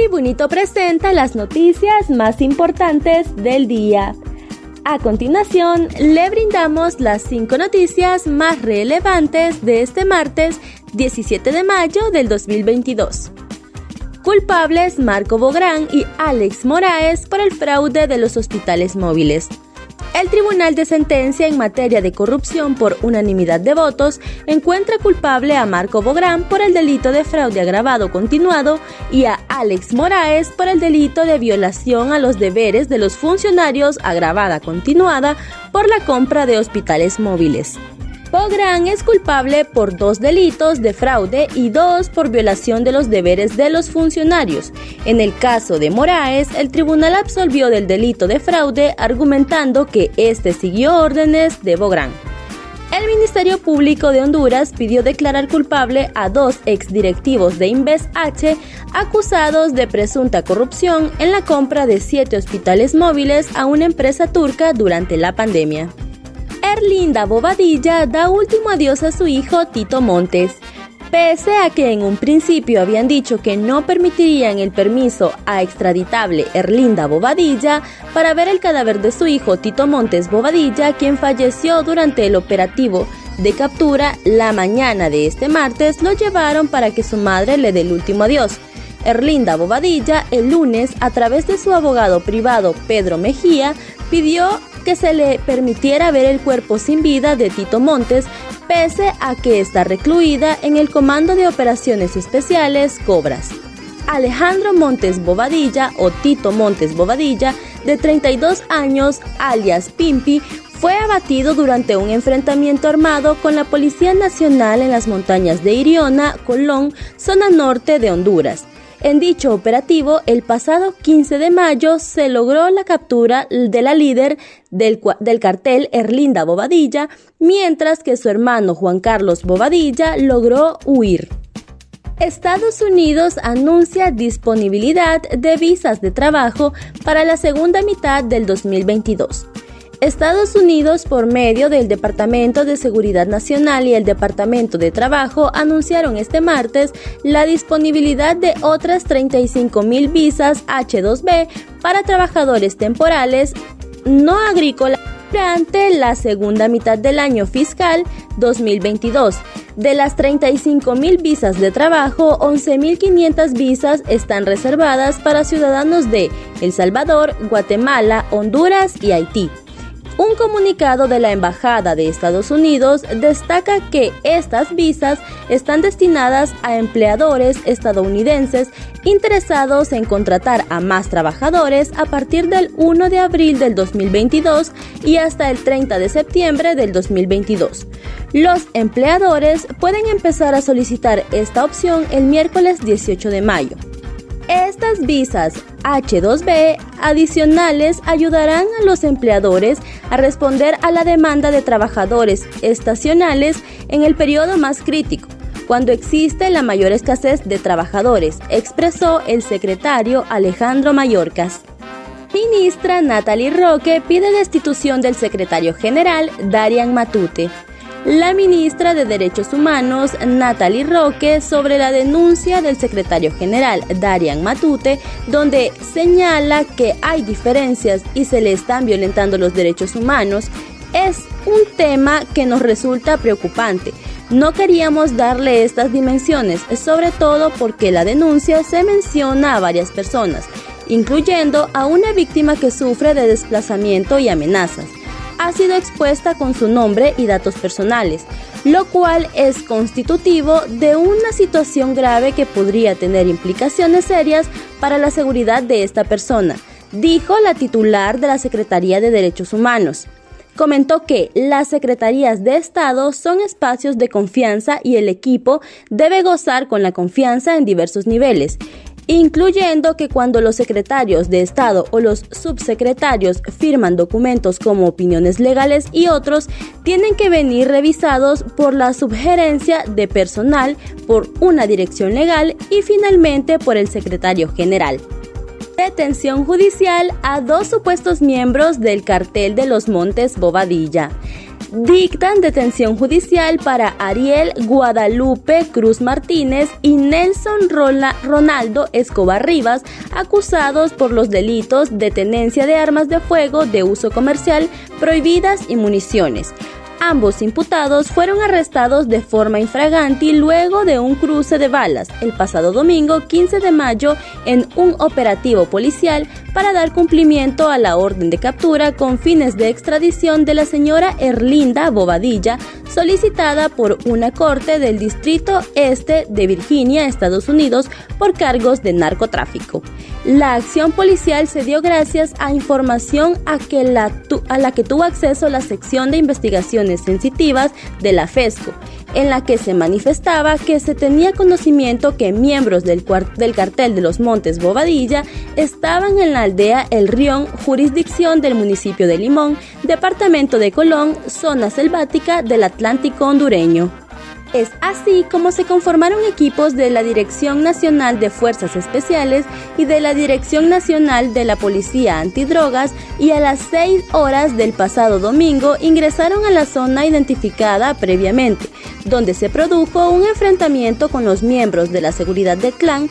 Tribunito presenta las noticias más importantes del día. A continuación, le brindamos las cinco noticias más relevantes de este martes 17 de mayo del 2022. Culpables Marco Bográn y Alex Moraes por el fraude de los hospitales móviles. El Tribunal de Sentencia en materia de corrupción por unanimidad de votos encuentra culpable a Marco Bográn por el delito de fraude agravado continuado y a Alex Moraes por el delito de violación a los deberes de los funcionarios agravada continuada por la compra de hospitales móviles. Bográn es culpable por dos delitos de fraude y dos por violación de los deberes de los funcionarios. En el caso de Moraes, el tribunal absolvió del delito de fraude argumentando que éste siguió órdenes de Bográn. El Ministerio Público de Honduras pidió declarar culpable a dos exdirectivos de Inves H acusados de presunta corrupción en la compra de siete hospitales móviles a una empresa turca durante la pandemia. Erlinda Bobadilla da último adiós a su hijo Tito Montes. Pese a que en un principio habían dicho que no permitirían el permiso a extraditable Erlinda Bobadilla para ver el cadáver de su hijo Tito Montes Bobadilla, quien falleció durante el operativo de captura la mañana de este martes, lo llevaron para que su madre le dé el último adiós. Erlinda Bobadilla el lunes, a través de su abogado privado Pedro Mejía, pidió que se le permitiera ver el cuerpo sin vida de Tito Montes, pese a que está recluida en el Comando de Operaciones Especiales Cobras. Alejandro Montes Bobadilla o Tito Montes Bobadilla, de 32 años, alias Pimpi, fue abatido durante un enfrentamiento armado con la Policía Nacional en las montañas de Iriona, Colón, zona norte de Honduras. En dicho operativo, el pasado 15 de mayo se logró la captura de la líder del, cartel Erlinda Bobadilla, mientras que su hermano Juan Carlos Bobadilla logró huir. Estados Unidos anuncia disponibilidad de visas de trabajo para la segunda mitad del 2022. Estados Unidos, por medio del Departamento de Seguridad Nacional y el Departamento de Trabajo, anunciaron este martes la disponibilidad de otras 35 mil visas H2B para trabajadores temporales no agrícolas durante la segunda mitad del año fiscal 2022. De las 35 mil visas de trabajo, 11.500 visas están reservadas para ciudadanos de El Salvador, Guatemala, Honduras y Haití. Un comunicado de la Embajada de Estados Unidos destaca que estas visas están destinadas a empleadores estadounidenses interesados en contratar a más trabajadores a partir del 1 de abril del 2022 y hasta el 30 de septiembre del 2022. Los empleadores pueden empezar a solicitar esta opción el miércoles 18 de mayo. Estas visas H2B adicionales ayudarán a los empleadores a responder a la demanda de trabajadores estacionales en el periodo más crítico, cuando existe la mayor escasez de trabajadores, expresó el secretario Alejandro Mayorkas. Ministra Natalie Roque pide destitución del secretario general Darian Matute la ministra de Derechos Humanos, Natalie Roque, sobre la denuncia del secretario general, Darian Matute, donde señala que hay diferencias y se le están violentando los derechos humanos, es un tema que nos resulta preocupante. No queríamos darle estas dimensiones, sobre todo porque la denuncia se menciona a varias personas, incluyendo a una víctima que sufre de desplazamiento y amenazas ha sido expuesta con su nombre y datos personales, lo cual es constitutivo de una situación grave que podría tener implicaciones serias para la seguridad de esta persona, dijo la titular de la Secretaría de Derechos Humanos. Comentó que las secretarías de Estado son espacios de confianza y el equipo debe gozar con la confianza en diversos niveles incluyendo que cuando los secretarios de Estado o los subsecretarios firman documentos como opiniones legales y otros, tienen que venir revisados por la subgerencia de personal, por una dirección legal y finalmente por el secretario general. Detención judicial a dos supuestos miembros del cartel de los Montes Bobadilla. Dictan detención judicial para Ariel Guadalupe Cruz Martínez y Nelson Ronaldo Escobar Rivas, acusados por los delitos de tenencia de armas de fuego de uso comercial prohibidas y municiones. Ambos imputados fueron arrestados de forma infraganti luego de un cruce de balas el pasado domingo 15 de mayo en un operativo policial para dar cumplimiento a la orden de captura con fines de extradición de la señora Erlinda Bobadilla, solicitada por una corte del Distrito Este de Virginia, Estados Unidos, por cargos de narcotráfico. La acción policial se dio gracias a información a, que la, a la que tuvo acceso la sección de investigaciones sensitivas de la FESCO, en la que se manifestaba que se tenía conocimiento que miembros del, del cartel de los Montes Bobadilla estaban en la aldea El Rión, jurisdicción del municipio de Limón, departamento de Colón, zona selvática del Atlántico hondureño. Es así como se conformaron equipos de la Dirección Nacional de Fuerzas Especiales y de la Dirección Nacional de la Policía Antidrogas y a las 6 horas del pasado domingo ingresaron a la zona identificada previamente, donde se produjo un enfrentamiento con los miembros de la seguridad del clan